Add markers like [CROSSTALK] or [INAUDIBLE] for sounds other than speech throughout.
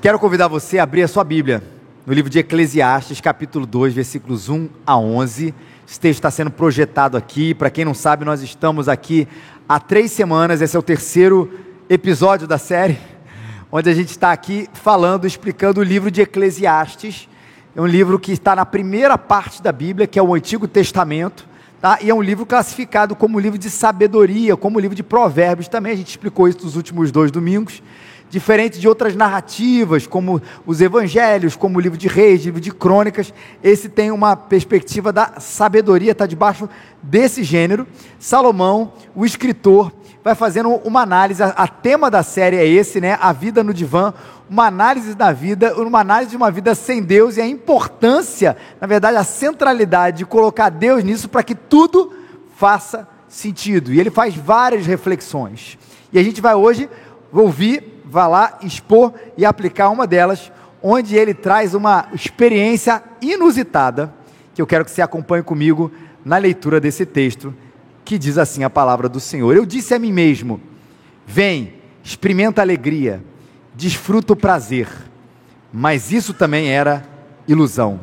Quero convidar você a abrir a sua Bíblia no livro de Eclesiastes, capítulo 2, versículos 1 a 11. Esse texto está sendo projetado aqui. Para quem não sabe, nós estamos aqui há três semanas. Esse é o terceiro episódio da série, [LAUGHS] onde a gente está aqui falando, explicando o livro de Eclesiastes. É um livro que está na primeira parte da Bíblia, que é o Antigo Testamento. Tá? E é um livro classificado como livro de sabedoria, como livro de provérbios também. A gente explicou isso nos últimos dois domingos diferente de outras narrativas, como os evangelhos, como o livro de reis, livro de crônicas, esse tem uma perspectiva da sabedoria, está debaixo desse gênero. Salomão, o escritor, vai fazendo uma análise, a, tema da série é esse, né? A vida no divã, uma análise da vida, uma análise de uma vida sem Deus e a importância, na verdade, a centralidade de colocar Deus nisso para que tudo faça sentido. E ele faz várias reflexões. E a gente vai hoje ouvir vá lá expor e aplicar uma delas, onde ele traz uma experiência inusitada, que eu quero que você acompanhe comigo na leitura desse texto, que diz assim a palavra do Senhor. Eu disse a mim mesmo: Vem, experimenta a alegria, desfruta o prazer. Mas isso também era ilusão.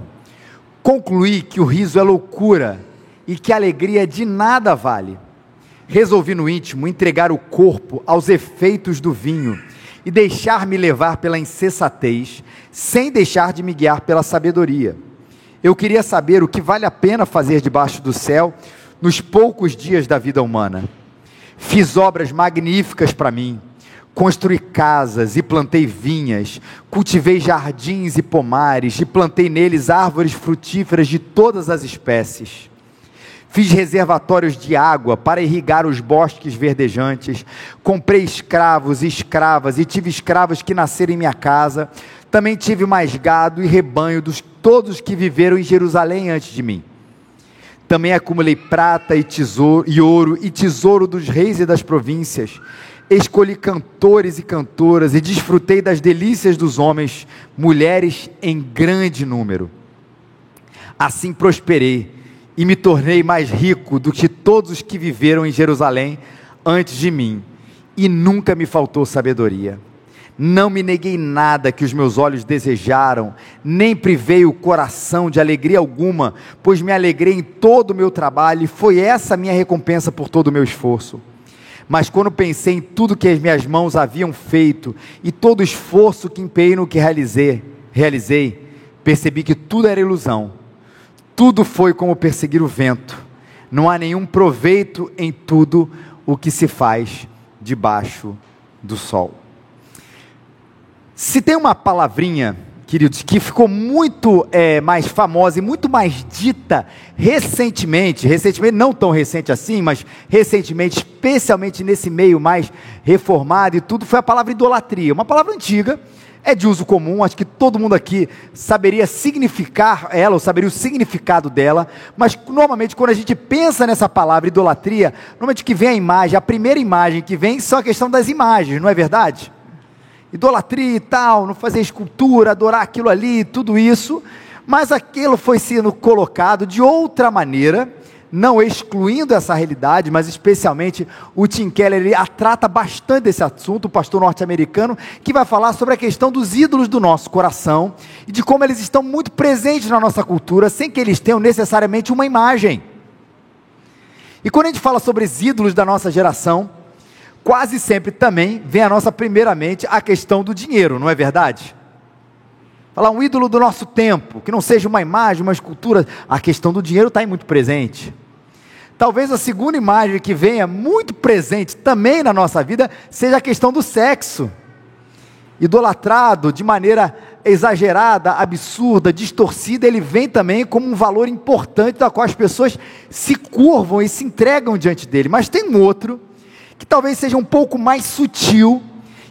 Concluí que o riso é loucura e que a alegria de nada vale. Resolvi no íntimo entregar o corpo aos efeitos do vinho e deixar-me levar pela insensatez, sem deixar de me guiar pela sabedoria. Eu queria saber o que vale a pena fazer debaixo do céu nos poucos dias da vida humana. Fiz obras magníficas para mim, construí casas e plantei vinhas, cultivei jardins e pomares, e plantei neles árvores frutíferas de todas as espécies. Fiz reservatórios de água para irrigar os bosques verdejantes. Comprei escravos e escravas, e tive escravos que nasceram em minha casa. Também tive mais gado e rebanho dos todos que viveram em Jerusalém antes de mim. Também acumulei prata e tesouro e ouro e tesouro dos reis e das províncias. Escolhi cantores e cantoras e desfrutei das delícias dos homens, mulheres em grande número. Assim prosperei e me tornei mais rico do que todos os que viveram em Jerusalém antes de mim, e nunca me faltou sabedoria. Não me neguei nada que os meus olhos desejaram, nem privei o coração de alegria alguma, pois me alegrei em todo o meu trabalho, e foi essa a minha recompensa por todo o meu esforço. Mas quando pensei em tudo que as minhas mãos haviam feito, e todo o esforço que empenhei no que realizei, realizei, percebi que tudo era ilusão tudo foi como perseguir o vento. Não há nenhum proveito em tudo o que se faz debaixo do sol. Se tem uma palavrinha, queridos, que ficou muito é, mais famosa e muito mais dita recentemente, recentemente, não tão recente assim, mas recentemente, especialmente nesse meio mais reformado e tudo, foi a palavra idolatria. Uma palavra antiga, é de uso comum, acho que todo mundo aqui saberia significar ela, ou saberia o significado dela, mas normalmente quando a gente pensa nessa palavra idolatria, normalmente que vem a imagem, a primeira imagem que vem são a questão das imagens, não é verdade? Idolatria e tal, não fazer escultura, adorar aquilo ali, tudo isso, mas aquilo foi sendo colocado de outra maneira, não excluindo essa realidade, mas especialmente o Tim Keller ele trata bastante desse assunto, o pastor norte-americano, que vai falar sobre a questão dos ídolos do nosso coração e de como eles estão muito presentes na nossa cultura, sem que eles tenham necessariamente uma imagem. E quando a gente fala sobre os ídolos da nossa geração, quase sempre também vem a nossa primeiramente a questão do dinheiro, não é verdade? Falar um ídolo do nosso tempo, que não seja uma imagem, uma escultura, a questão do dinheiro está aí muito presente. Talvez a segunda imagem que venha muito presente também na nossa vida seja a questão do sexo. Idolatrado de maneira exagerada, absurda, distorcida, ele vem também como um valor importante da qual as pessoas se curvam e se entregam diante dele. Mas tem um outro que talvez seja um pouco mais sutil,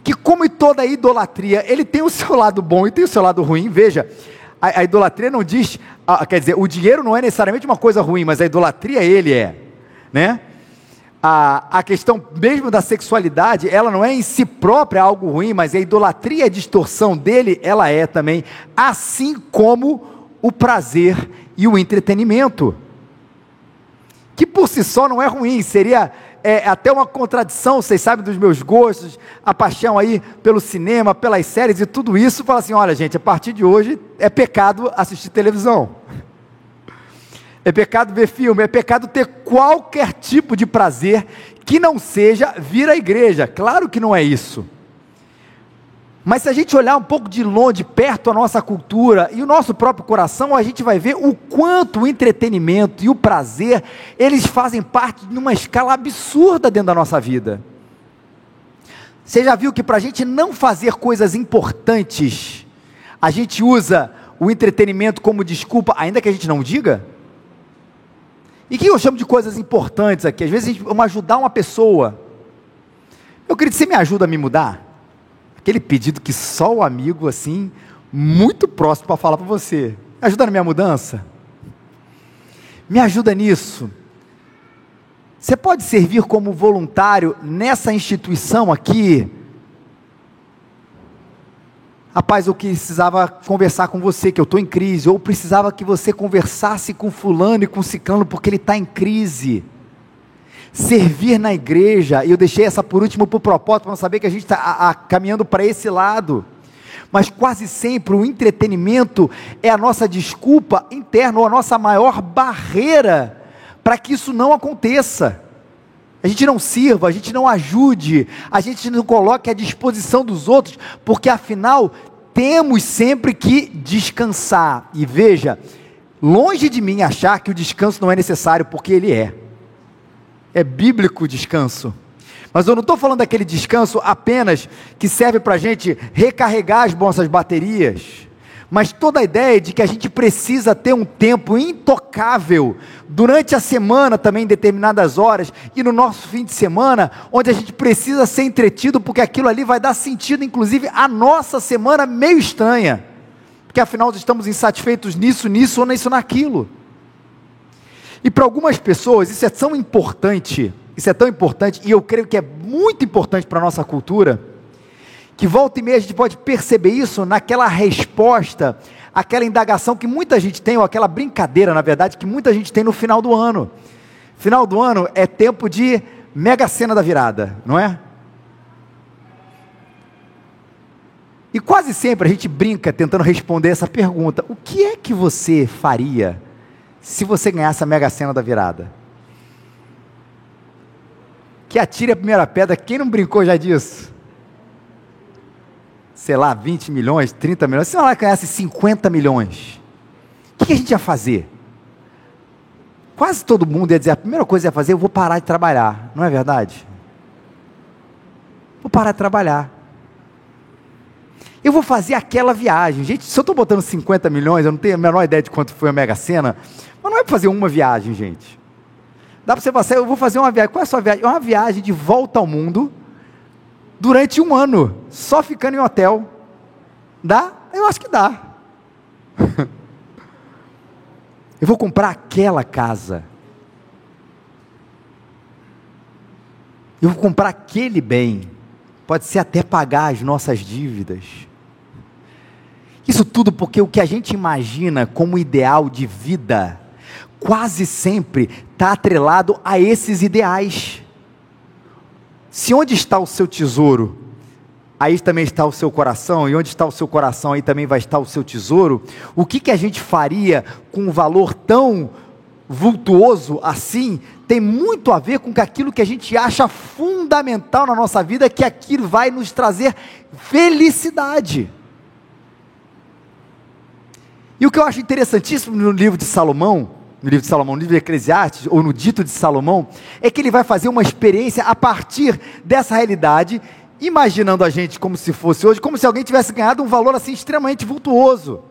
que como toda idolatria, ele tem o seu lado bom e tem o seu lado ruim. Veja, a, a idolatria não diz, a, quer dizer, o dinheiro não é necessariamente uma coisa ruim, mas a idolatria ele é, né? A, a questão mesmo da sexualidade, ela não é em si própria algo ruim, mas a idolatria, a distorção dele, ela é também, assim como o prazer e o entretenimento, que por si só não é ruim, seria é até uma contradição, vocês sabem dos meus gostos, a paixão aí pelo cinema, pelas séries e tudo isso, fala assim: olha, gente, a partir de hoje é pecado assistir televisão. É pecado ver filme, é pecado ter qualquer tipo de prazer que não seja vir à igreja. Claro que não é isso. Mas se a gente olhar um pouco de longe, perto a nossa cultura e o nosso próprio coração, a gente vai ver o quanto o entretenimento e o prazer, eles fazem parte de uma escala absurda dentro da nossa vida. Você já viu que para a gente não fazer coisas importantes, a gente usa o entretenimento como desculpa, ainda que a gente não diga? E que eu chamo de coisas importantes aqui? Às vezes, vamos ajudar uma pessoa. Eu queria que você me ajuda a me mudar aquele pedido que só o amigo, assim, muito próximo para falar para você. Me ajuda na minha mudança? Me ajuda nisso. Você pode servir como voluntário nessa instituição aqui? Rapaz, eu precisava conversar com você, que eu estou em crise, ou precisava que você conversasse com fulano e com ciclano, porque ele está em crise servir na igreja, e eu deixei essa por último por propósito, para não saber que a gente está caminhando para esse lado. Mas quase sempre o entretenimento é a nossa desculpa interna, ou a nossa maior barreira para que isso não aconteça. A gente não sirva, a gente não ajude, a gente não coloque à disposição dos outros, porque afinal temos sempre que descansar. E veja, longe de mim achar que o descanso não é necessário, porque ele é é bíblico descanso. Mas eu não estou falando daquele descanso apenas que serve para a gente recarregar as nossas baterias, mas toda a ideia de que a gente precisa ter um tempo intocável durante a semana, também em determinadas horas, e no nosso fim de semana, onde a gente precisa ser entretido, porque aquilo ali vai dar sentido, inclusive, à nossa semana meio estranha, porque afinal estamos insatisfeitos nisso, nisso ou nisso, naquilo. E para algumas pessoas isso é tão importante, isso é tão importante, e eu creio que é muito importante para a nossa cultura, que volta e meia a gente pode perceber isso naquela resposta, aquela indagação que muita gente tem, ou aquela brincadeira, na verdade, que muita gente tem no final do ano. Final do ano é tempo de mega cena da virada, não é? E quase sempre a gente brinca tentando responder essa pergunta: o que é que você faria se você ganhasse a mega cena da virada? Que atire a primeira pedra, quem não brincou já disso? Sei lá, 20 milhões, 30 milhões, se ela ganhasse 50 milhões, o que a gente ia fazer? Quase todo mundo ia dizer, a primeira coisa ia fazer, eu vou parar de trabalhar, não é verdade? Vou parar de trabalhar. Eu vou fazer aquela viagem. Gente, se eu estou botando 50 milhões, eu não tenho a menor ideia de quanto foi a Mega Sena, mas não é para fazer uma viagem, gente. Dá para você fazer, eu vou fazer uma viagem. Qual é a sua viagem? É uma viagem de volta ao mundo durante um ano, só ficando em hotel. Dá? Eu acho que dá. [LAUGHS] eu vou comprar aquela casa. Eu vou comprar aquele bem. Pode ser até pagar as nossas dívidas. Isso tudo porque o que a gente imagina como ideal de vida quase sempre está atrelado a esses ideais. Se onde está o seu tesouro, aí também está o seu coração, e onde está o seu coração, aí também vai estar o seu tesouro, o que, que a gente faria com um valor tão vultuoso assim, tem muito a ver com aquilo que a gente acha fundamental na nossa vida, que aquilo vai nos trazer felicidade. E o que eu acho interessantíssimo no livro de Salomão, no livro de Salomão, no livro de Eclesiastes, ou no dito de Salomão, é que ele vai fazer uma experiência a partir dessa realidade, imaginando a gente como se fosse hoje, como se alguém tivesse ganhado um valor assim extremamente vultuoso.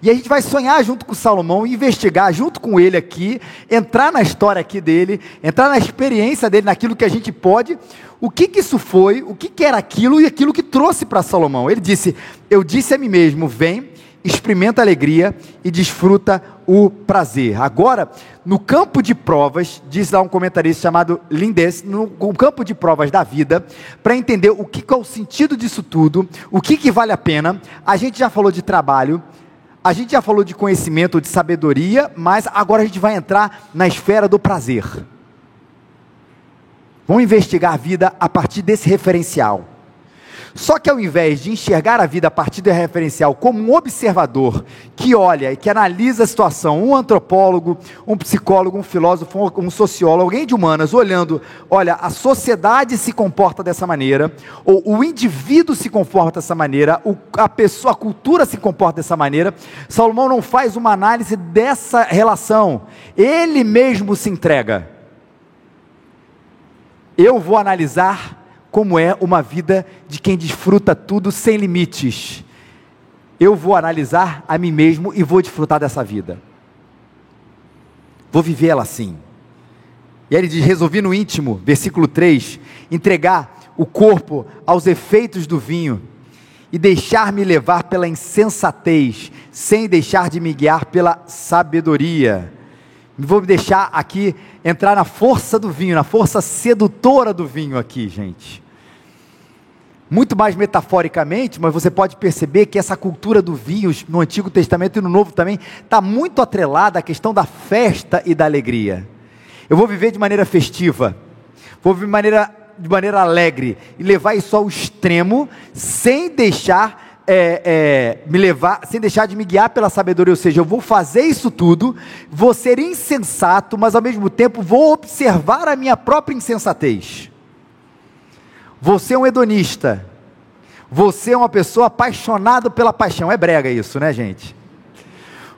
E a gente vai sonhar junto com Salomão, investigar junto com ele aqui, entrar na história aqui dele, entrar na experiência dele, naquilo que a gente pode, o que que isso foi, o que que era aquilo e aquilo que trouxe para Salomão. Ele disse: Eu disse a mim mesmo, vem, experimenta a alegria e desfruta o prazer. Agora, no campo de provas, diz lá um comentarista chamado Lindes, no campo de provas da vida, para entender o que, é o sentido disso tudo, o que, que vale a pena, a gente já falou de trabalho, a gente já falou de conhecimento, de sabedoria, mas agora a gente vai entrar na esfera do prazer. Vamos investigar a vida a partir desse referencial. Só que ao invés de enxergar a vida a partir do referencial como um observador que olha e que analisa a situação, um antropólogo, um psicólogo, um filósofo, um sociólogo, alguém de humanas, olhando, olha, a sociedade se comporta dessa maneira, ou o indivíduo se comporta dessa maneira, a pessoa, a cultura se comporta dessa maneira, Salomão não faz uma análise dessa relação, ele mesmo se entrega. Eu vou analisar como é uma vida de quem desfruta tudo sem limites. Eu vou analisar a mim mesmo e vou desfrutar dessa vida. Vou vivê-la assim. E aí ele diz: resolvi no íntimo, versículo 3, entregar o corpo aos efeitos do vinho e deixar-me levar pela insensatez, sem deixar de me guiar pela sabedoria. Vou deixar aqui entrar na força do vinho, na força sedutora do vinho aqui, gente. Muito mais metaforicamente, mas você pode perceber que essa cultura do vinho no Antigo Testamento e no Novo também está muito atrelada à questão da festa e da alegria. Eu vou viver de maneira festiva, vou viver de maneira, de maneira alegre e levar isso ao extremo, sem deixar é, é, me levar, sem deixar de me guiar pela sabedoria, ou seja, eu vou fazer isso tudo, vou ser insensato, mas ao mesmo tempo vou observar a minha própria insensatez. Você é um hedonista, você é uma pessoa apaixonada pela paixão, é brega isso, né, gente?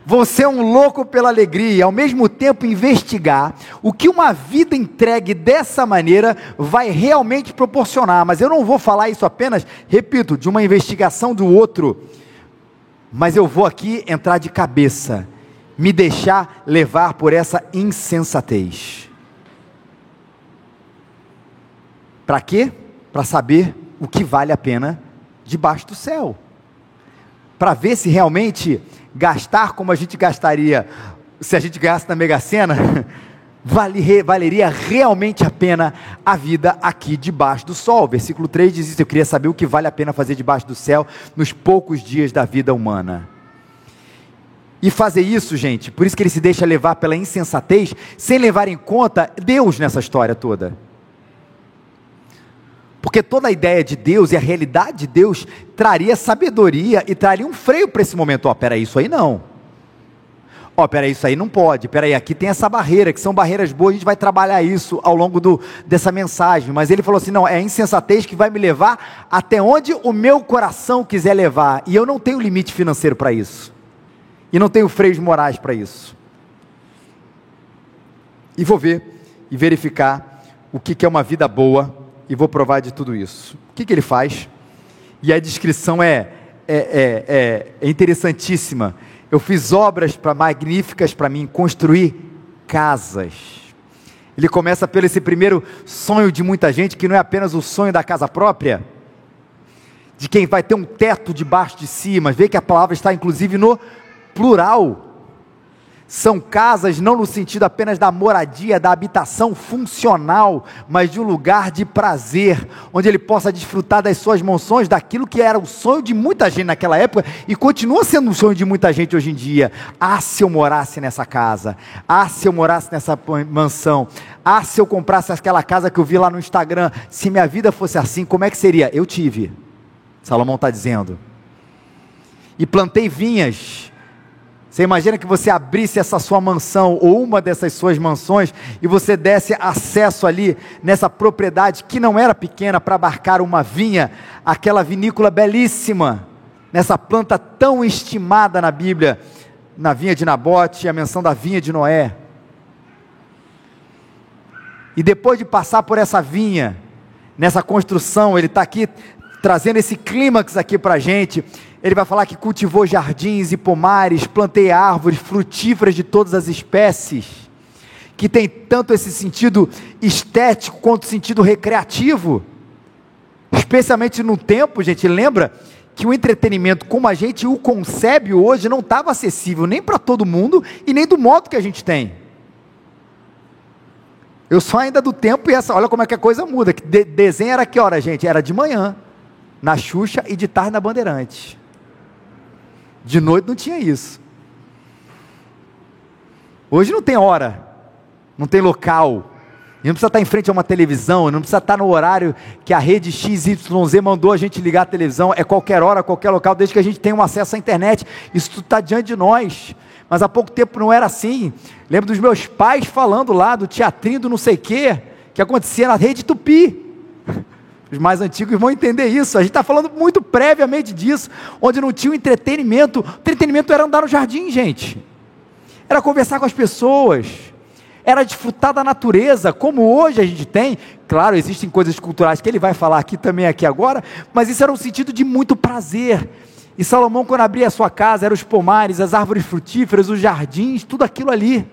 Você é um louco pela alegria, ao mesmo tempo investigar o que uma vida entregue dessa maneira vai realmente proporcionar. Mas eu não vou falar isso apenas, repito, de uma investigação do outro, mas eu vou aqui entrar de cabeça, me deixar levar por essa insensatez. Para quê? Para saber o que vale a pena debaixo do céu. Para ver se realmente gastar como a gente gastaria se a gente ganhasse na Mega Sena, [LAUGHS] valeria realmente a pena a vida aqui debaixo do sol. Versículo 3 diz isso: Eu queria saber o que vale a pena fazer debaixo do céu nos poucos dias da vida humana. E fazer isso, gente, por isso que ele se deixa levar pela insensatez, sem levar em conta Deus nessa história toda. Porque toda a ideia de Deus e a realidade de Deus traria sabedoria e traria um freio para esse momento. Ó, oh, peraí, isso aí não. Ó, oh, peraí, isso aí não pode. Peraí, aqui tem essa barreira, que são barreiras boas, a gente vai trabalhar isso ao longo do, dessa mensagem. Mas ele falou assim: não, é a insensatez que vai me levar até onde o meu coração quiser levar. E eu não tenho limite financeiro para isso. E não tenho freios morais para isso. E vou ver e verificar o que, que é uma vida boa e vou provar de tudo isso. O que, que ele faz? E a descrição é, é, é, é, é interessantíssima. Eu fiz obras pra, magníficas para mim, construir casas. Ele começa pelo esse primeiro sonho de muita gente, que não é apenas o sonho da casa própria, de quem vai ter um teto debaixo de si, mas vê que a palavra está inclusive no plural são casas não no sentido apenas da moradia, da habitação funcional, mas de um lugar de prazer, onde ele possa desfrutar das suas mansões, daquilo que era o sonho de muita gente naquela época e continua sendo um sonho de muita gente hoje em dia. Ah, se eu morasse nessa casa, ah, se eu morasse nessa mansão, ah, se eu comprasse aquela casa que eu vi lá no Instagram, se minha vida fosse assim, como é que seria? Eu tive, Salomão está dizendo. E plantei vinhas você imagina que você abrisse essa sua mansão ou uma dessas suas mansões e você desse acesso ali nessa propriedade que não era pequena para abarcar uma vinha, aquela vinícola belíssima, nessa planta tão estimada na Bíblia, na vinha de Nabote, a menção da vinha de Noé. E depois de passar por essa vinha, nessa construção, ele está aqui trazendo esse clímax aqui para a gente ele vai falar que cultivou jardins e pomares, plantei árvores frutíferas de todas as espécies, que tem tanto esse sentido estético quanto sentido recreativo. Especialmente no tempo, gente, lembra que o entretenimento como a gente o concebe hoje não estava acessível nem para todo mundo e nem do modo que a gente tem. Eu sou ainda do tempo e essa, olha como é que a coisa muda. De, desenho era que hora, gente? Era de manhã, na Xuxa e de tarde na Bandeirante. De noite não tinha isso. Hoje não tem hora, não tem local, E não precisa estar em frente a uma televisão, não precisa estar no horário que a rede XYZ mandou a gente ligar a televisão, é qualquer hora, qualquer local, desde que a gente tenha um acesso à internet. Isso tudo está diante de nós. Mas há pouco tempo não era assim. Lembro dos meus pais falando lá do teatrinho do não sei o quê, que acontecia na rede Tupi. Os mais antigos vão entender isso. A gente está falando muito previamente disso, onde não tinha entretenimento. O entretenimento era andar no jardim, gente. Era conversar com as pessoas era desfrutar da natureza, como hoje a gente tem. Claro, existem coisas culturais que ele vai falar aqui também, aqui agora, mas isso era um sentido de muito prazer. E Salomão, quando abria a sua casa, eram os pomares, as árvores frutíferas, os jardins, tudo aquilo ali.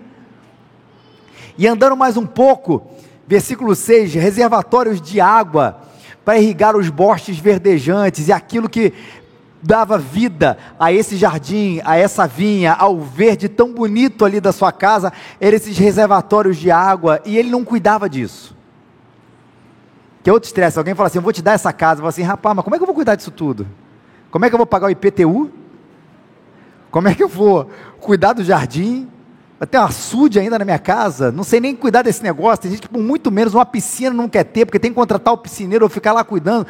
E andando mais um pouco, versículo 6: reservatórios de água para irrigar os bosques verdejantes e aquilo que dava vida a esse jardim, a essa vinha, ao verde tão bonito ali da sua casa, eram esses reservatórios de água, e ele não cuidava disso. Que é outro estresse, alguém fala assim, eu vou te dar essa casa, eu falo assim, rapaz, mas como é que eu vou cuidar disso tudo? Como é que eu vou pagar o IPTU? Como é que eu vou cuidar do jardim? Vai ter um açude ainda na minha casa, não sei nem cuidar desse negócio, tem gente que por muito menos uma piscina não quer ter, porque tem que contratar o piscineiro ou ficar lá cuidando,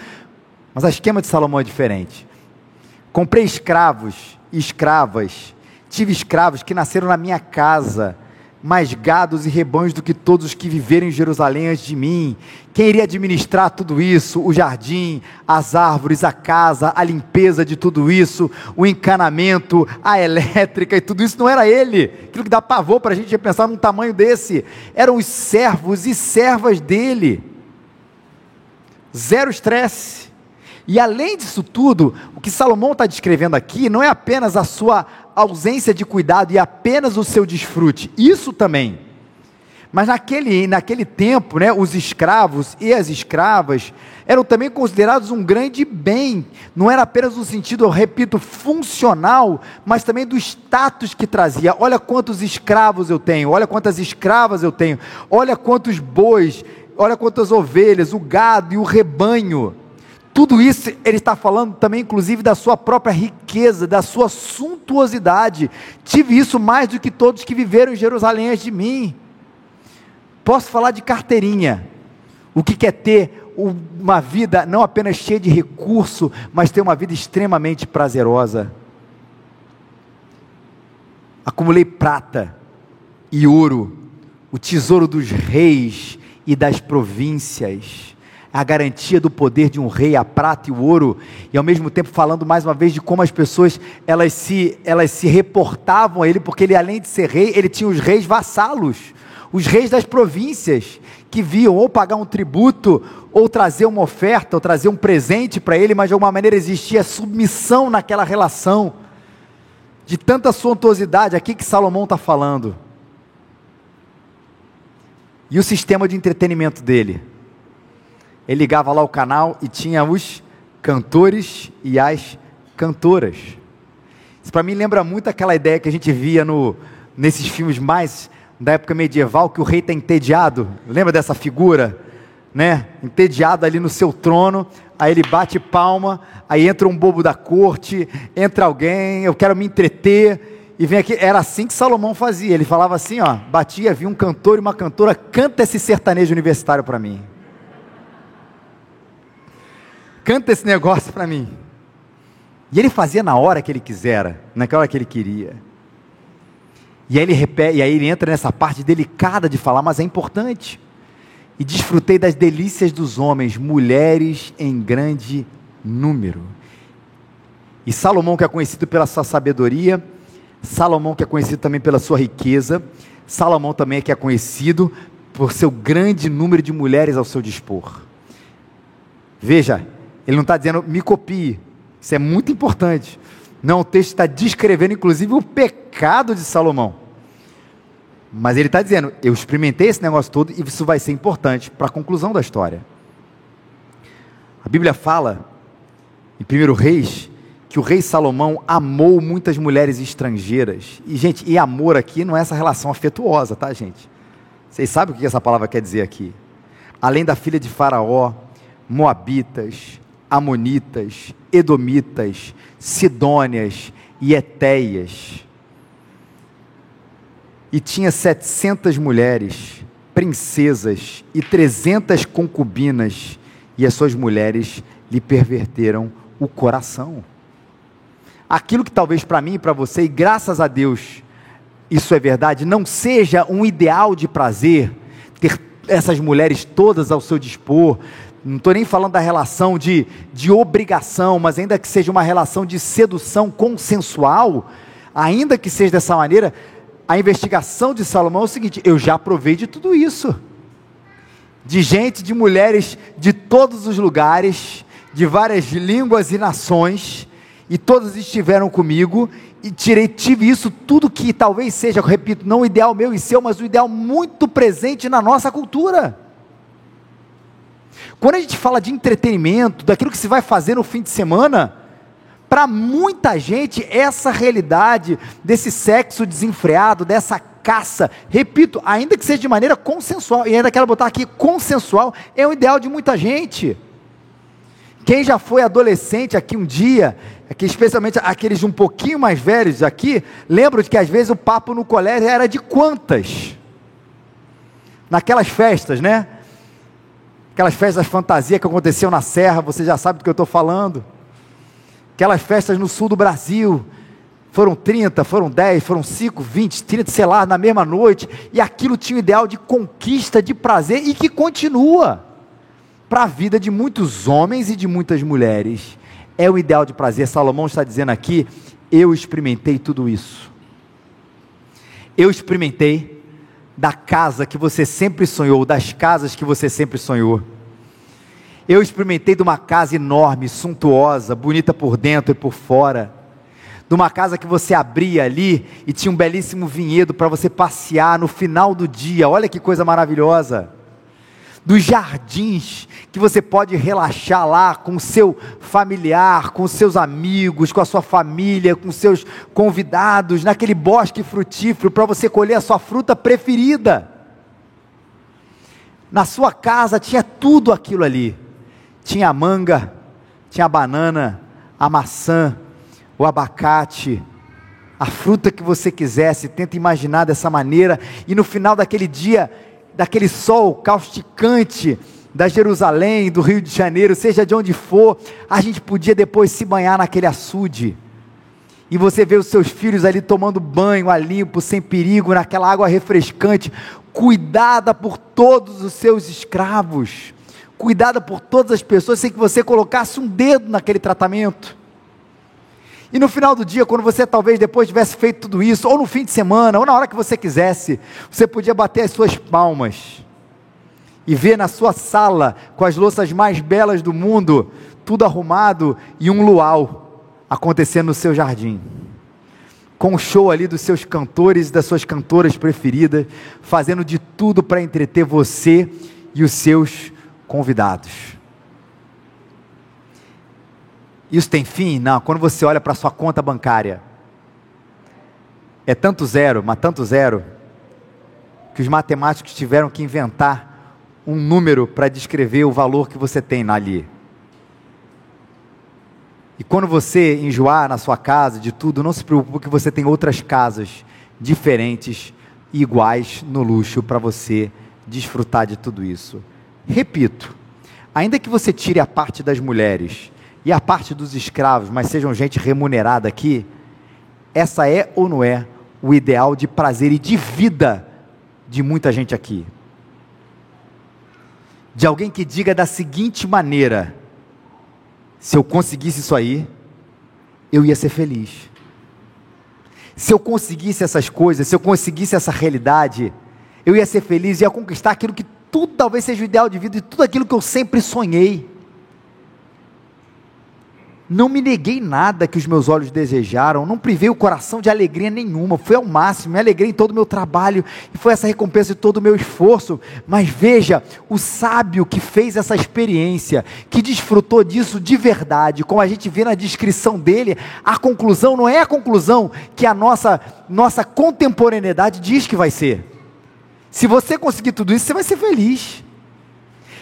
mas o esquema de Salomão é diferente, Comprei escravos e escravas. Tive escravos que nasceram na minha casa, mais gados e rebanhos do que todos os que viveram em Jerusalém antes de mim. Quem iria administrar tudo isso? O jardim, as árvores, a casa, a limpeza de tudo isso, o encanamento, a elétrica e tudo isso não era ele. Aquilo que dá pavor para a gente pensar num tamanho desse. Eram os servos e servas dele. Zero estresse e além disso tudo, o que Salomão está descrevendo aqui não é apenas a sua ausência de cuidado e apenas o seu desfrute, isso também. Mas naquele, naquele tempo, né, os escravos e as escravas eram também considerados um grande bem. Não era apenas no sentido, eu repito, funcional, mas também do status que trazia. Olha quantos escravos eu tenho, olha quantas escravas eu tenho, olha quantos bois, olha quantas ovelhas, o gado e o rebanho. Tudo isso ele está falando também, inclusive, da sua própria riqueza, da sua suntuosidade. Tive isso mais do que todos que viveram em Jerusalém antes de mim. Posso falar de carteirinha. O que quer ter uma vida não apenas cheia de recurso, mas ter uma vida extremamente prazerosa. Acumulei prata e ouro, o tesouro dos reis e das províncias a garantia do poder de um rei, a prata e o ouro, e ao mesmo tempo falando mais uma vez de como as pessoas elas se, elas se reportavam a ele, porque ele além de ser rei, ele tinha os reis vassalos, os reis das províncias, que viam ou pagar um tributo, ou trazer uma oferta, ou trazer um presente para ele, mas de alguma maneira existia submissão naquela relação, de tanta suntuosidade, aqui que Salomão está falando. E o sistema de entretenimento dele? Ele ligava lá o canal e tinha os cantores e as cantoras. Isso para mim lembra muito aquela ideia que a gente via no, nesses filmes mais da época medieval, que o rei está entediado. Lembra dessa figura? Né? Entediado ali no seu trono, aí ele bate palma, aí entra um bobo da corte, entra alguém, eu quero me entreter, e vem aqui, era assim que Salomão fazia, ele falava assim, ó, batia, vinha um cantor e uma cantora, canta esse sertanejo universitário para mim. Canta esse negócio para mim. E ele fazia na hora que ele quisera, naquela hora que ele queria. E aí ele repete, e aí ele entra nessa parte delicada de falar, mas é importante. E desfrutei das delícias dos homens, mulheres em grande número. E Salomão, que é conhecido pela sua sabedoria, Salomão, que é conhecido também pela sua riqueza, Salomão também é que é conhecido por seu grande número de mulheres ao seu dispor. Veja, ele não está dizendo me copie. Isso é muito importante. Não, o texto está descrevendo, inclusive, o pecado de Salomão. Mas ele está dizendo: eu experimentei esse negócio todo e isso vai ser importante para a conclusão da história. A Bíblia fala, em 1 Reis, que o rei Salomão amou muitas mulheres estrangeiras. E, gente, e amor aqui não é essa relação afetuosa, tá, gente? Vocês sabem o que essa palavra quer dizer aqui? Além da filha de Faraó, Moabitas, Amonitas, Edomitas, Sidônias e Etéias. E tinha setecentas mulheres princesas e trezentas concubinas, e as suas mulheres lhe perverteram o coração. Aquilo que talvez para mim e para você, e graças a Deus, isso é verdade, não seja um ideal de prazer, ter essas mulheres todas ao seu dispor, não estou nem falando da relação de, de obrigação, mas ainda que seja uma relação de sedução consensual, ainda que seja dessa maneira, a investigação de Salomão é o seguinte: eu já provei de tudo isso. De gente, de mulheres de todos os lugares, de várias línguas e nações, e todas estiveram comigo, e tirei, tive isso tudo que talvez seja, repito, não o ideal meu e seu, mas o ideal muito presente na nossa cultura. Quando a gente fala de entretenimento, daquilo que se vai fazer no fim de semana, para muita gente, essa realidade desse sexo desenfreado, dessa caça, repito, ainda que seja de maneira consensual, e ainda quero botar aqui consensual, é o ideal de muita gente. Quem já foi adolescente aqui um dia, aqui, especialmente aqueles um pouquinho mais velhos aqui, lembram de que às vezes o papo no colégio era de quantas? Naquelas festas, né? Aquelas festas fantasia que aconteciam na Serra, você já sabe do que eu estou falando. Aquelas festas no sul do Brasil, foram 30, foram 10, foram 5, 20, 30, sei lá, na mesma noite, e aquilo tinha o ideal de conquista, de prazer, e que continua para a vida de muitos homens e de muitas mulheres. É o ideal de prazer. Salomão está dizendo aqui: eu experimentei tudo isso. Eu experimentei da casa que você sempre sonhou, das casas que você sempre sonhou. Eu experimentei de uma casa enorme, suntuosa, bonita por dentro e por fora. De uma casa que você abria ali e tinha um belíssimo vinhedo para você passear no final do dia. Olha que coisa maravilhosa dos jardins que você pode relaxar lá com o seu familiar, com seus amigos, com a sua família, com seus convidados, naquele bosque frutífero para você colher a sua fruta preferida. Na sua casa tinha tudo aquilo ali. Tinha a manga, tinha a banana, a maçã, o abacate, a fruta que você quisesse, tenta imaginar dessa maneira, e no final daquele dia daquele sol causticante da Jerusalém, do Rio de Janeiro, seja de onde for, a gente podia depois se banhar naquele açude. E você vê os seus filhos ali tomando banho a limpo, sem perigo, naquela água refrescante, cuidada por todos os seus escravos, cuidada por todas as pessoas, sem que você colocasse um dedo naquele tratamento. E no final do dia, quando você talvez depois tivesse feito tudo isso, ou no fim de semana, ou na hora que você quisesse, você podia bater as suas palmas e ver na sua sala, com as louças mais belas do mundo, tudo arrumado e um luau acontecendo no seu jardim. Com o show ali dos seus cantores e das suas cantoras preferidas, fazendo de tudo para entreter você e os seus convidados. Isso tem fim? Não. Quando você olha para sua conta bancária, é tanto zero, mas tanto zero, que os matemáticos tiveram que inventar um número para descrever o valor que você tem ali. E quando você enjoar na sua casa de tudo, não se preocupe que você tem outras casas diferentes e iguais no luxo para você desfrutar de tudo isso. Repito, ainda que você tire a parte das mulheres, e a parte dos escravos, mas sejam gente remunerada aqui, essa é ou não é o ideal de prazer e de vida de muita gente aqui? De alguém que diga da seguinte maneira: se eu conseguisse isso aí, eu ia ser feliz. Se eu conseguisse essas coisas, se eu conseguisse essa realidade, eu ia ser feliz, ia conquistar aquilo que tudo talvez seja o ideal de vida e tudo aquilo que eu sempre sonhei. Não me neguei nada que os meus olhos desejaram, não privei o coração de alegria nenhuma, fui ao máximo, me alegrei em todo o meu trabalho, e foi essa recompensa de todo o meu esforço. Mas veja, o sábio que fez essa experiência, que desfrutou disso de verdade, como a gente vê na descrição dele, a conclusão não é a conclusão que a nossa, nossa contemporaneidade diz que vai ser. Se você conseguir tudo isso, você vai ser feliz.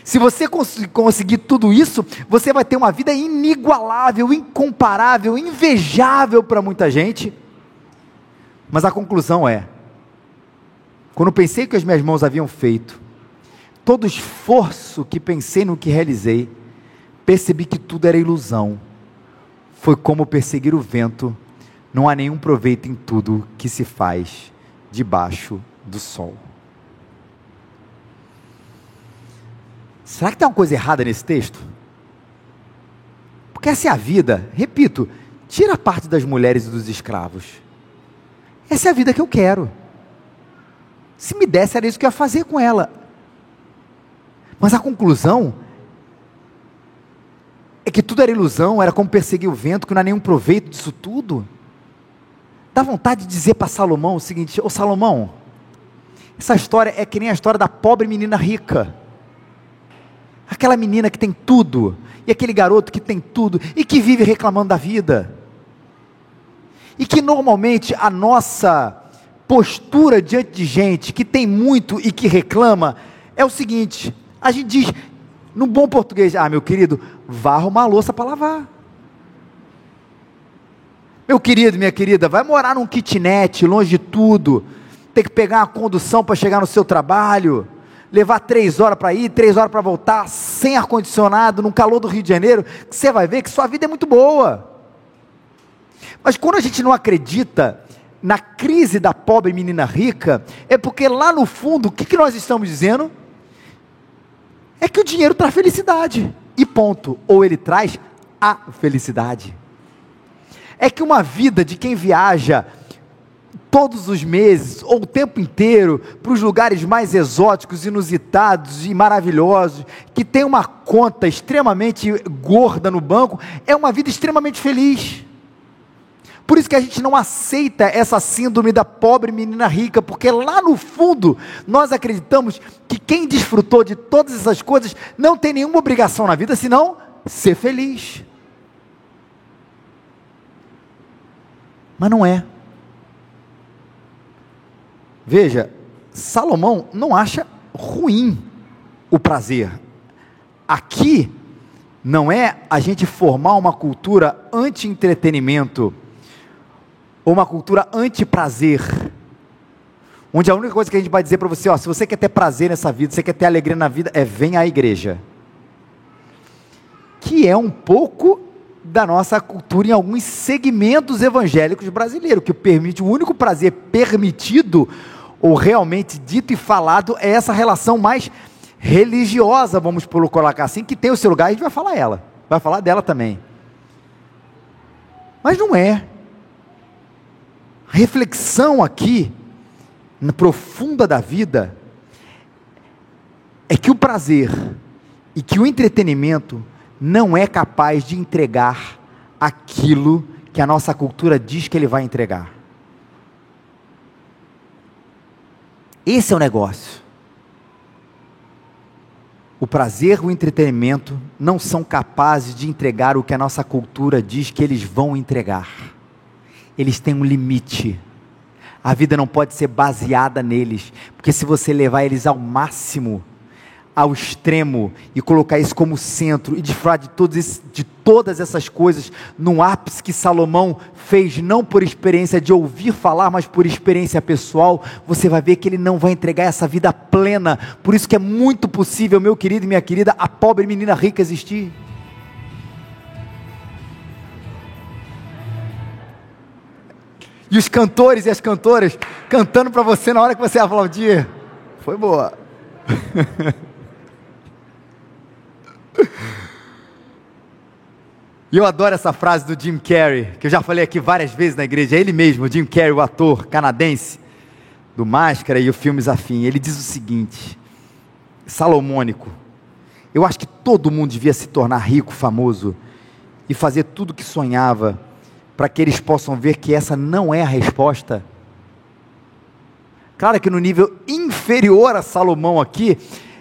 Se você cons conseguir tudo isso, você vai ter uma vida inigualável, incomparável, invejável para muita gente. Mas a conclusão é: quando pensei que as minhas mãos haviam feito, todo esforço que pensei no que realizei, percebi que tudo era ilusão. Foi como perseguir o vento, não há nenhum proveito em tudo que se faz debaixo do sol. Será que tem uma coisa errada nesse texto? Porque essa é a vida, repito, tira a parte das mulheres e dos escravos. Essa é a vida que eu quero. Se me desse, era isso que eu ia fazer com ela. Mas a conclusão é que tudo era ilusão, era como perseguir o vento, que não há nenhum proveito disso tudo. Dá vontade de dizer para Salomão o seguinte: Ô Salomão, essa história é que nem a história da pobre menina rica. Aquela menina que tem tudo, e aquele garoto que tem tudo, e que vive reclamando da vida. E que normalmente a nossa postura diante de gente que tem muito e que reclama é o seguinte: a gente diz, no bom português, ah, meu querido, vá arrumar a louça para lavar. Meu querido, minha querida, vai morar num kitnet, longe de tudo, ter que pegar uma condução para chegar no seu trabalho, levar três horas para ir, três horas para voltar, sem ar-condicionado, no calor do Rio de Janeiro, você vai ver que sua vida é muito boa. Mas quando a gente não acredita na crise da pobre menina rica, é porque lá no fundo, o que, que nós estamos dizendo? É que o dinheiro traz felicidade. E ponto. Ou ele traz a felicidade. É que uma vida de quem viaja todos os meses, ou o tempo inteiro, para os lugares mais exóticos, inusitados e maravilhosos, que tem uma conta extremamente gorda no banco, é uma vida extremamente feliz. Por isso que a gente não aceita essa síndrome da pobre menina rica, porque lá no fundo nós acreditamos que quem desfrutou de todas essas coisas não tem nenhuma obrigação na vida senão ser feliz. Mas não é. Veja, Salomão não acha ruim o prazer. Aqui não é a gente formar uma cultura anti-entretenimento ou uma cultura anti-prazer, onde a única coisa que a gente vai dizer para você, ó, se você quer ter prazer nessa vida, se você quer ter alegria na vida, é venha à igreja. Que é um pouco da nossa cultura em alguns segmentos evangélicos brasileiros, que permite, o único prazer permitido, ou realmente dito e falado, é essa relação mais religiosa, vamos colocar assim, que tem o seu lugar, a gente vai falar ela, vai falar dela também. Mas não é reflexão aqui, profunda da vida, é que o prazer e que o entretenimento não é capaz de entregar aquilo que a nossa cultura diz que ele vai entregar. Esse é o negócio. O prazer o entretenimento não são capazes de entregar o que a nossa cultura diz que eles vão entregar eles têm um limite. A vida não pode ser baseada neles, porque se você levar eles ao máximo, ao extremo, e colocar isso como centro, e desfrutar de, todos de todas essas coisas, no ápice que Salomão fez, não por experiência de ouvir falar, mas por experiência pessoal, você vai ver que ele não vai entregar essa vida plena. Por isso que é muito possível, meu querido e minha querida, a pobre menina rica existir. E os cantores e as cantoras cantando para você na hora que você aplaudir. Foi boa. [LAUGHS] E eu adoro essa frase do Jim Carrey, que eu já falei aqui várias vezes na igreja. É ele mesmo, Jim Carrey, o ator canadense do Máscara e o Filmes Afim. Ele diz o seguinte: Salomônico, eu acho que todo mundo devia se tornar rico, famoso e fazer tudo o que sonhava para que eles possam ver que essa não é a resposta. Claro que no nível inferior a Salomão aqui,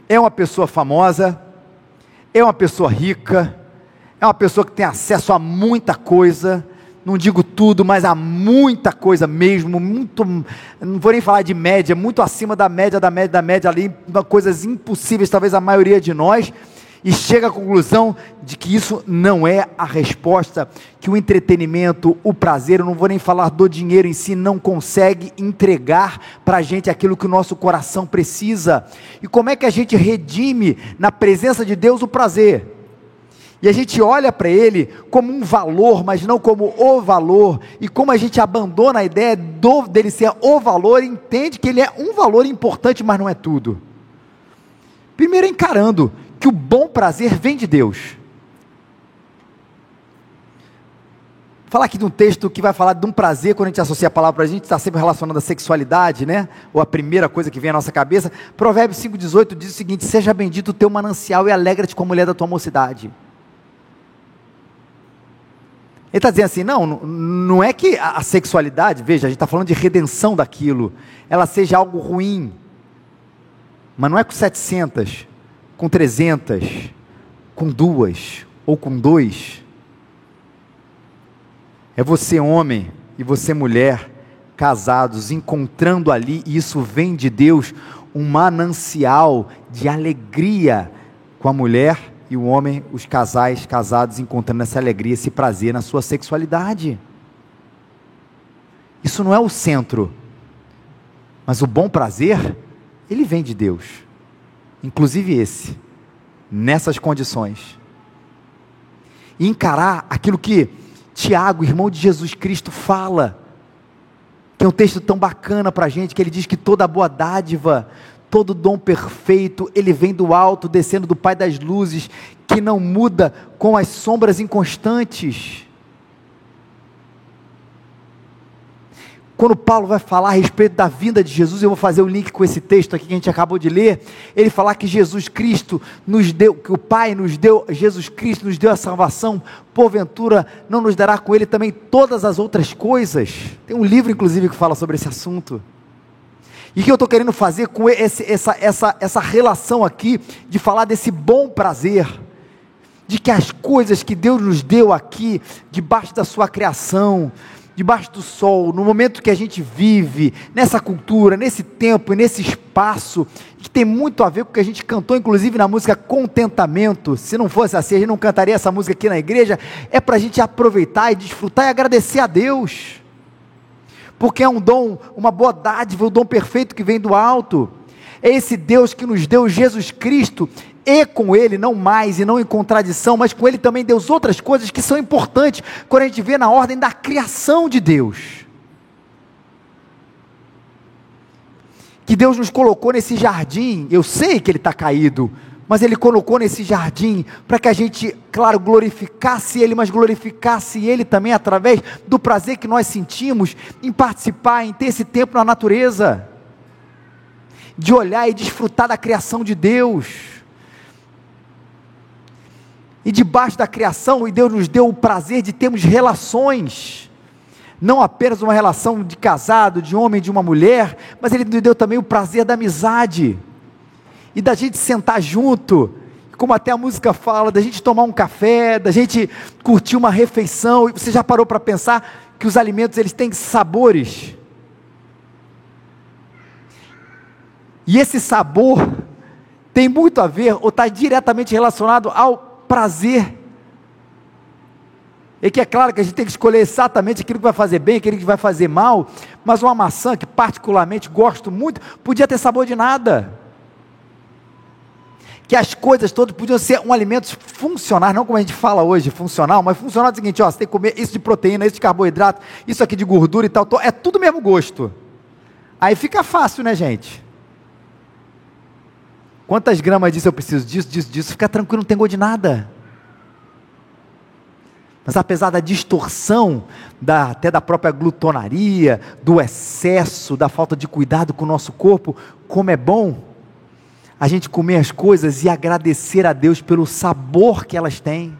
é uma pessoa famosa, é uma pessoa rica, é uma pessoa que tem acesso a muita coisa, não digo tudo, mas a muita coisa mesmo, muito, não vou nem falar de média, muito acima da média, da média, da média ali, coisas impossíveis, talvez a maioria de nós, e chega à conclusão de que isso não é a resposta, que o entretenimento, o prazer, eu não vou nem falar do dinheiro em si, não consegue entregar para a gente aquilo que o nosso coração precisa. E como é que a gente redime na presença de Deus o prazer? E a gente olha para ele como um valor, mas não como o valor. E como a gente abandona a ideia do, dele ser o valor, entende que ele é um valor importante, mas não é tudo. Primeiro encarando que o bom prazer vem de Deus. Vou falar aqui de um texto que vai falar de um prazer, quando a gente associa a palavra a gente, está sempre relacionando a sexualidade, né? Ou a primeira coisa que vem à nossa cabeça. Provérbios 5,18 diz o seguinte: Seja bendito o teu manancial e alegra-te com a mulher da tua mocidade. Ele está dizendo assim: não, não é que a sexualidade, veja, a gente está falando de redenção daquilo, ela seja algo ruim, mas não é com 700, com 300, com duas ou com dois. É você, homem, e você, mulher, casados, encontrando ali, e isso vem de Deus, um manancial de alegria com a mulher e o homem, os casais casados, encontrando essa alegria, esse prazer na sua sexualidade. Isso não é o centro, mas o bom prazer, ele vem de Deus, inclusive esse nessas condições. E encarar aquilo que Tiago, irmão de Jesus Cristo, fala, que é um texto tão bacana para a gente, que ele diz que toda boa dádiva, todo dom perfeito, ele vem do alto, descendo do Pai das luzes, que não muda com as sombras inconstantes. Quando Paulo vai falar a respeito da vinda de Jesus, eu vou fazer o link com esse texto aqui que a gente acabou de ler. Ele falar que Jesus Cristo nos deu, que o Pai nos deu, Jesus Cristo nos deu a salvação, porventura não nos dará com Ele também todas as outras coisas. Tem um livro, inclusive, que fala sobre esse assunto. E o que eu estou querendo fazer com esse, essa, essa, essa relação aqui, de falar desse bom prazer, de que as coisas que Deus nos deu aqui, debaixo da Sua criação, debaixo do sol, no momento que a gente vive, nessa cultura, nesse tempo e nesse espaço, que tem muito a ver com o que a gente cantou, inclusive na música Contentamento. Se não fosse assim, a gente não cantaria essa música aqui na igreja. É para a gente aproveitar e desfrutar e agradecer a Deus, porque é um dom, uma boa dádiva, o um dom perfeito que vem do alto. É esse Deus que nos deu Jesus Cristo e com ele, não mais e não em contradição, mas com ele também Deus outras coisas que são importantes quando a gente vê na ordem da criação de Deus. Que Deus nos colocou nesse jardim, eu sei que ele está caído, mas ele colocou nesse jardim para que a gente, claro, glorificasse ele, mas glorificasse ele também através do prazer que nós sentimos em participar, em ter esse tempo na natureza, de olhar e desfrutar da criação de Deus. E debaixo da criação, e Deus nos deu o prazer de termos relações, não apenas uma relação de casado, de homem de uma mulher, mas Ele nos deu também o prazer da amizade, e da gente sentar junto, como até a música fala, da gente tomar um café, da gente curtir uma refeição, e você já parou para pensar que os alimentos eles têm sabores, e esse sabor tem muito a ver, ou está diretamente relacionado ao prazer. E que é claro que a gente tem que escolher exatamente aquilo que vai fazer bem, aquilo que vai fazer mal, mas uma maçã que particularmente gosto muito, podia ter sabor de nada. Que as coisas todas podiam ser um alimento funcional, não como a gente fala hoje, funcional, mas funcional é o seguinte, ó, você tem que comer isso de proteína, isso de carboidrato, isso aqui de gordura e tal, é tudo mesmo gosto. Aí fica fácil, né, gente? Quantas gramas disso eu preciso? Disso, disso, disso. Fica tranquilo, não tem gosto de nada. Mas apesar da distorção, da, até da própria glutonaria, do excesso, da falta de cuidado com o nosso corpo, como é bom a gente comer as coisas e agradecer a Deus pelo sabor que elas têm.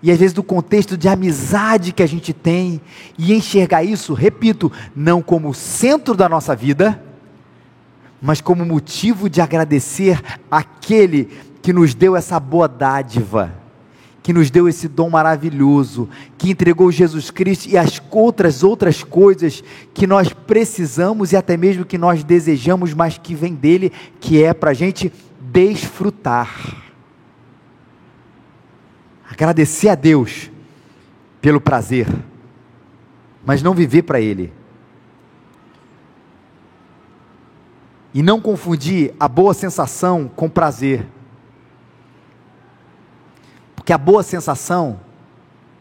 E às vezes do contexto de amizade que a gente tem, e enxergar isso, repito, não como centro da nossa vida, mas como motivo de agradecer aquele que nos deu essa boa dádiva, que nos deu esse dom maravilhoso, que entregou Jesus Cristo e as outras outras coisas que nós precisamos e até mesmo que nós desejamos, mas que vem dele, que é para a gente desfrutar. Agradecer a Deus pelo prazer, mas não viver para Ele. E não confundir a boa sensação com prazer. Porque a boa sensação,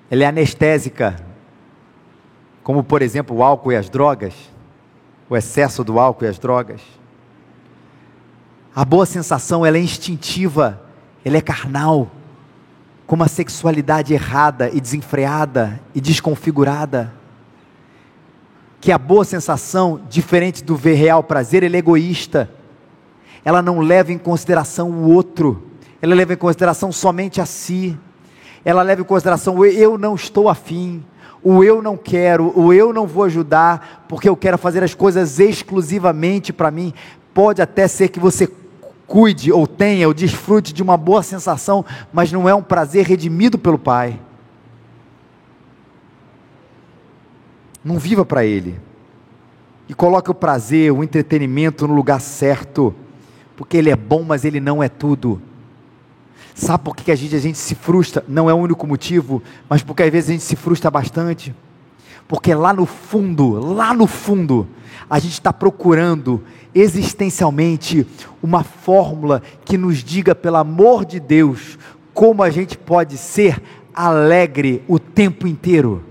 ela é anestésica, como por exemplo o álcool e as drogas, o excesso do álcool e as drogas. A boa sensação, ela é instintiva, ela é carnal, como a sexualidade errada e desenfreada e desconfigurada. Que a boa sensação, diferente do ver real prazer, ela é egoísta. Ela não leva em consideração o outro, ela leva em consideração somente a si. Ela leva em consideração o eu não estou afim, o eu não quero, o eu não vou ajudar, porque eu quero fazer as coisas exclusivamente para mim. Pode até ser que você cuide ou tenha ou desfrute de uma boa sensação, mas não é um prazer redimido pelo Pai. Não viva para Ele. E coloque o prazer, o entretenimento no lugar certo, porque Ele é bom, mas Ele não é tudo. Sabe por que a gente, a gente se frustra? Não é o único motivo, mas porque às vezes a gente se frustra bastante. Porque lá no fundo, lá no fundo, a gente está procurando existencialmente uma fórmula que nos diga, pelo amor de Deus, como a gente pode ser alegre o tempo inteiro.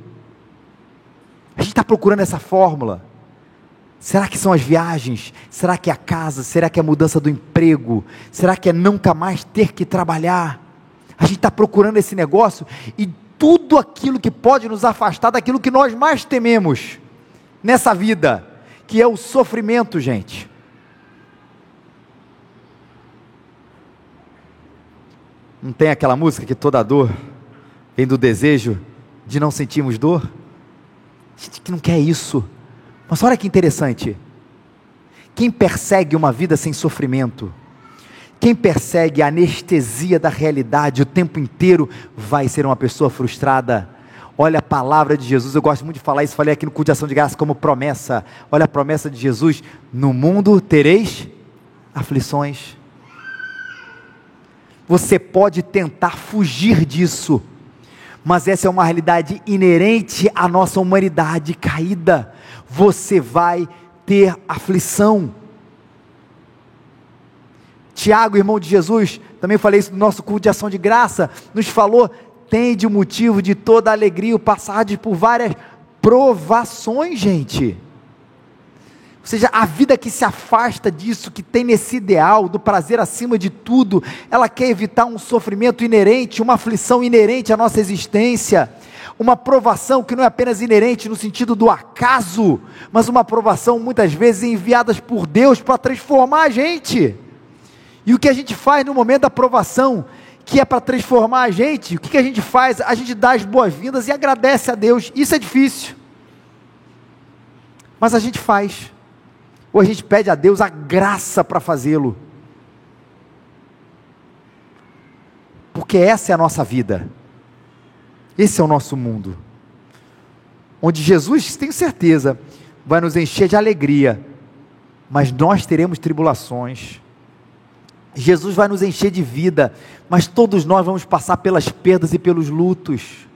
A gente está procurando essa fórmula. Será que são as viagens? Será que é a casa? Será que é a mudança do emprego? Será que é nunca mais ter que trabalhar? A gente está procurando esse negócio e tudo aquilo que pode nos afastar daquilo que nós mais tememos nessa vida, que é o sofrimento, gente. Não tem aquela música que toda dor vem do desejo de não sentirmos dor? Gente que não quer isso. Mas olha que interessante. Quem persegue uma vida sem sofrimento, quem persegue a anestesia da realidade o tempo inteiro, vai ser uma pessoa frustrada. Olha a palavra de Jesus, eu gosto muito de falar isso, falei aqui no culto de ação de graça como promessa. Olha a promessa de Jesus: no mundo tereis aflições. Você pode tentar fugir disso, mas essa é uma realidade inerente à nossa humanidade caída. Você vai ter aflição. Tiago, irmão de Jesus, também falei isso no nosso culto de ação de graça, nos falou: tem de motivo de toda alegria o passar por várias provações, gente. Ou seja, a vida que se afasta disso, que tem nesse ideal do prazer acima de tudo, ela quer evitar um sofrimento inerente, uma aflição inerente à nossa existência, uma provação que não é apenas inerente no sentido do acaso, mas uma provação muitas vezes enviada por Deus para transformar a gente. E o que a gente faz no momento da provação, que é para transformar a gente, o que, a gente faz? A gente dá as boas-vindas e agradece a Deus. Isso é difícil. Mas a gente faz ou a gente pede a Deus a graça para fazê-lo. Porque essa é a nossa vida, esse é o nosso mundo, onde Jesus, tenho certeza, vai nos encher de alegria, mas nós teremos tribulações. Jesus vai nos encher de vida, mas todos nós vamos passar pelas perdas e pelos lutos.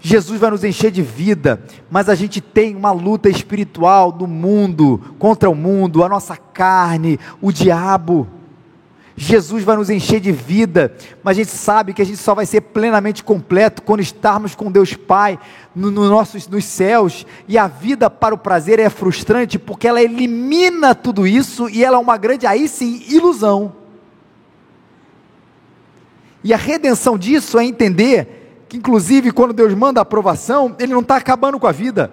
Jesus vai nos encher de vida, mas a gente tem uma luta espiritual no mundo, contra o mundo, a nossa carne, o diabo. Jesus vai nos encher de vida, mas a gente sabe que a gente só vai ser plenamente completo quando estarmos com Deus Pai no, no nossos, nos céus. E a vida para o prazer é frustrante porque ela elimina tudo isso e ela é uma grande, aí sim, ilusão. E a redenção disso é entender que inclusive quando Deus manda a aprovação, Ele não está acabando com a vida.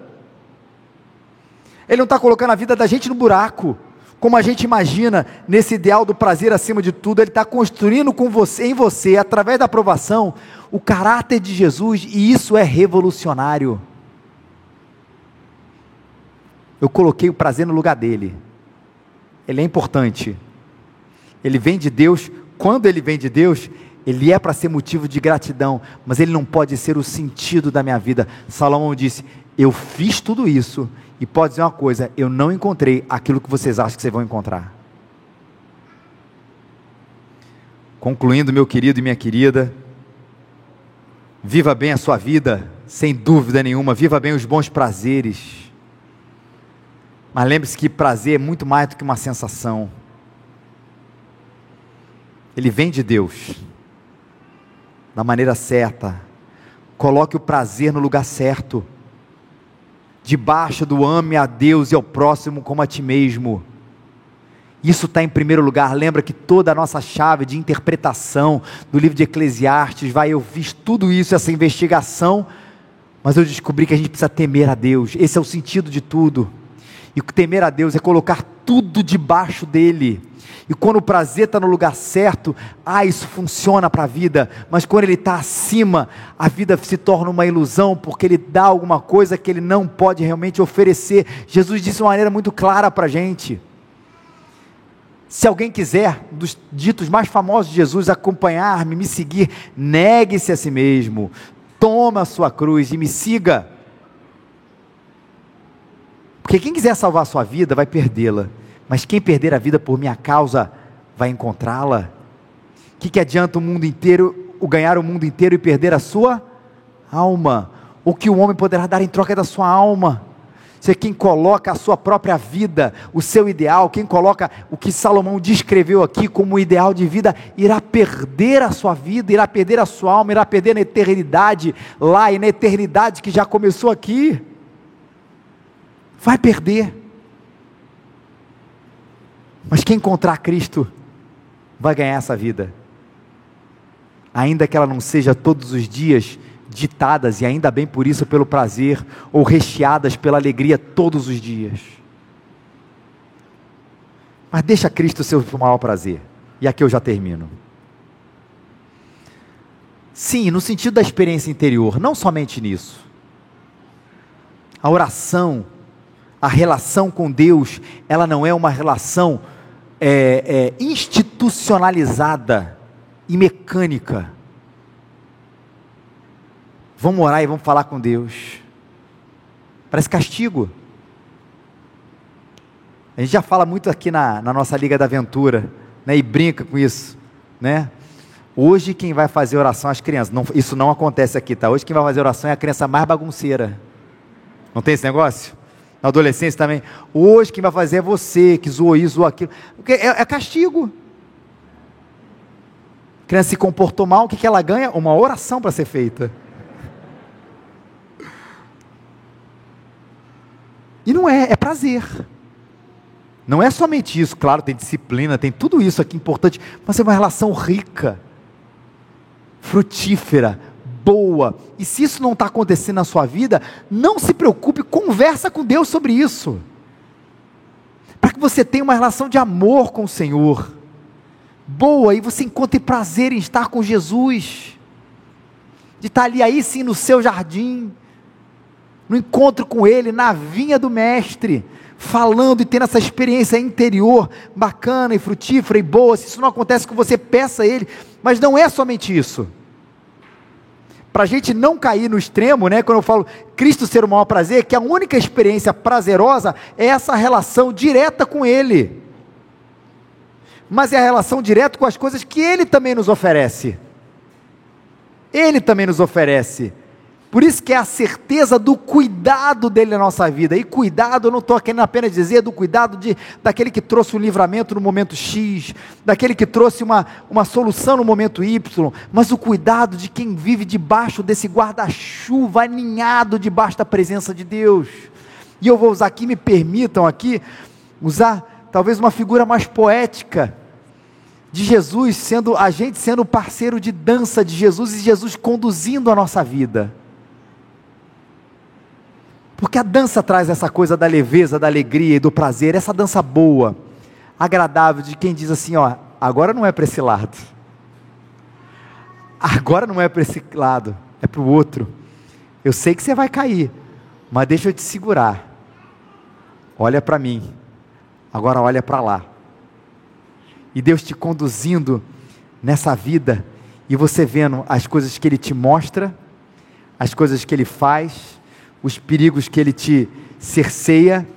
Ele não está colocando a vida da gente no buraco, como a gente imagina, nesse ideal do prazer acima de tudo, Ele está construindo com você, em você, através da aprovação, o caráter de Jesus, e isso é revolucionário. Eu coloquei o prazer no lugar dele. Ele é importante. Ele vem de Deus. Quando ele vem de Deus, ele é para ser motivo de gratidão, mas ele não pode ser o sentido da minha vida. Salomão disse: Eu fiz tudo isso, e pode dizer uma coisa: eu não encontrei aquilo que vocês acham que vocês vão encontrar. Concluindo, meu querido e minha querida, Viva bem a sua vida, sem dúvida nenhuma, viva bem os bons prazeres. Mas lembre-se que prazer é muito mais do que uma sensação. Ele vem de Deus, da maneira certa. Coloque o prazer no lugar certo, debaixo do ame a Deus e ao próximo como a ti mesmo. Isso está em primeiro lugar. Lembra que toda a nossa chave de interpretação do livro de Eclesiastes vai, eu fiz tudo isso, essa investigação, mas eu descobri que a gente precisa temer a Deus. Esse é o sentido de tudo. E temer a Deus é colocar tudo debaixo dele. E quando o prazer está no lugar certo, ah, isso funciona para a vida. Mas quando ele está acima, a vida se torna uma ilusão, porque ele dá alguma coisa que ele não pode realmente oferecer. Jesus disse de uma maneira muito clara para a gente. Se alguém quiser, dos ditos mais famosos de Jesus, acompanhar-me, me seguir, negue-se a si mesmo, toma a sua cruz e me siga. Porque quem quiser salvar a sua vida vai perdê-la, mas quem perder a vida por minha causa vai encontrá-la. O que, que adianta o mundo inteiro, o ganhar o mundo inteiro e perder a sua alma? O que o homem poderá dar em troca da sua alma? Você quem coloca a sua própria vida, o seu ideal, quem coloca o que Salomão descreveu aqui como ideal de vida, irá perder a sua vida, irá perder a sua alma, irá perder na eternidade, lá e na eternidade que já começou aqui. Vai perder. Mas quem encontrar Cristo vai ganhar essa vida. Ainda que ela não seja todos os dias ditadas, e ainda bem por isso, pelo prazer, ou recheadas pela alegria todos os dias. Mas deixa Cristo ser o maior prazer. E aqui eu já termino. Sim, no sentido da experiência interior, não somente nisso. A oração, a relação com Deus, ela não é uma relação é, é, institucionalizada e mecânica. Vamos orar e vamos falar com Deus. Parece castigo. A gente já fala muito aqui na, na nossa Liga da Aventura, né? E brinca com isso, né? Hoje quem vai fazer oração é as crianças. Não, isso não acontece aqui, tá? Hoje quem vai fazer oração é a criança mais bagunceira. Não tem esse negócio? Na adolescência também. Hoje quem vai fazer é você, que zoou isso, zoou aquilo. É, é castigo. A criança se comportou mal, o que, que ela ganha? Uma oração para ser feita. E não é, é prazer. Não é somente isso, claro, tem disciplina, tem tudo isso aqui importante, mas é uma relação rica, frutífera, boa. E se isso não está acontecendo na sua vida, não se preocupe, conversa com Deus sobre isso. Para que você tenha uma relação de amor com o Senhor. Boa, e você encontre prazer em estar com Jesus. De estar ali aí sim no seu jardim no encontro com Ele, na vinha do Mestre, falando e tendo essa experiência interior bacana e frutífera e boa. Se isso não acontece com você, peça a Ele, mas não é somente isso. Para a gente não cair no extremo, né, quando eu falo Cristo ser o maior prazer, que a única experiência prazerosa é essa relação direta com Ele, mas é a relação direta com as coisas que Ele também nos oferece. Ele também nos oferece. Por isso que é a certeza do cuidado dele na nossa vida. E cuidado, eu não estou querendo apenas dizer do cuidado de, daquele que trouxe o livramento no momento X, daquele que trouxe uma, uma solução no momento Y, mas o cuidado de quem vive debaixo desse guarda-chuva, aninhado debaixo da presença de Deus. E eu vou usar aqui, me permitam aqui, usar talvez uma figura mais poética de Jesus sendo a gente sendo parceiro de dança de Jesus e Jesus conduzindo a nossa vida. Porque a dança traz essa coisa da leveza, da alegria e do prazer, essa dança boa, agradável, de quem diz assim: ó, agora não é para esse lado, agora não é para esse lado, é para o outro. Eu sei que você vai cair, mas deixa eu te segurar. Olha para mim, agora olha para lá. E Deus te conduzindo nessa vida, e você vendo as coisas que Ele te mostra, as coisas que Ele faz, os perigos que ele te cerceia,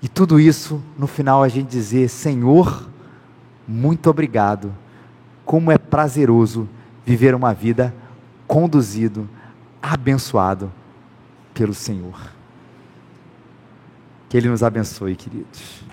e tudo isso, no final, a gente dizer: Senhor, muito obrigado. Como é prazeroso viver uma vida conduzido abençoado pelo Senhor. Que Ele nos abençoe, queridos.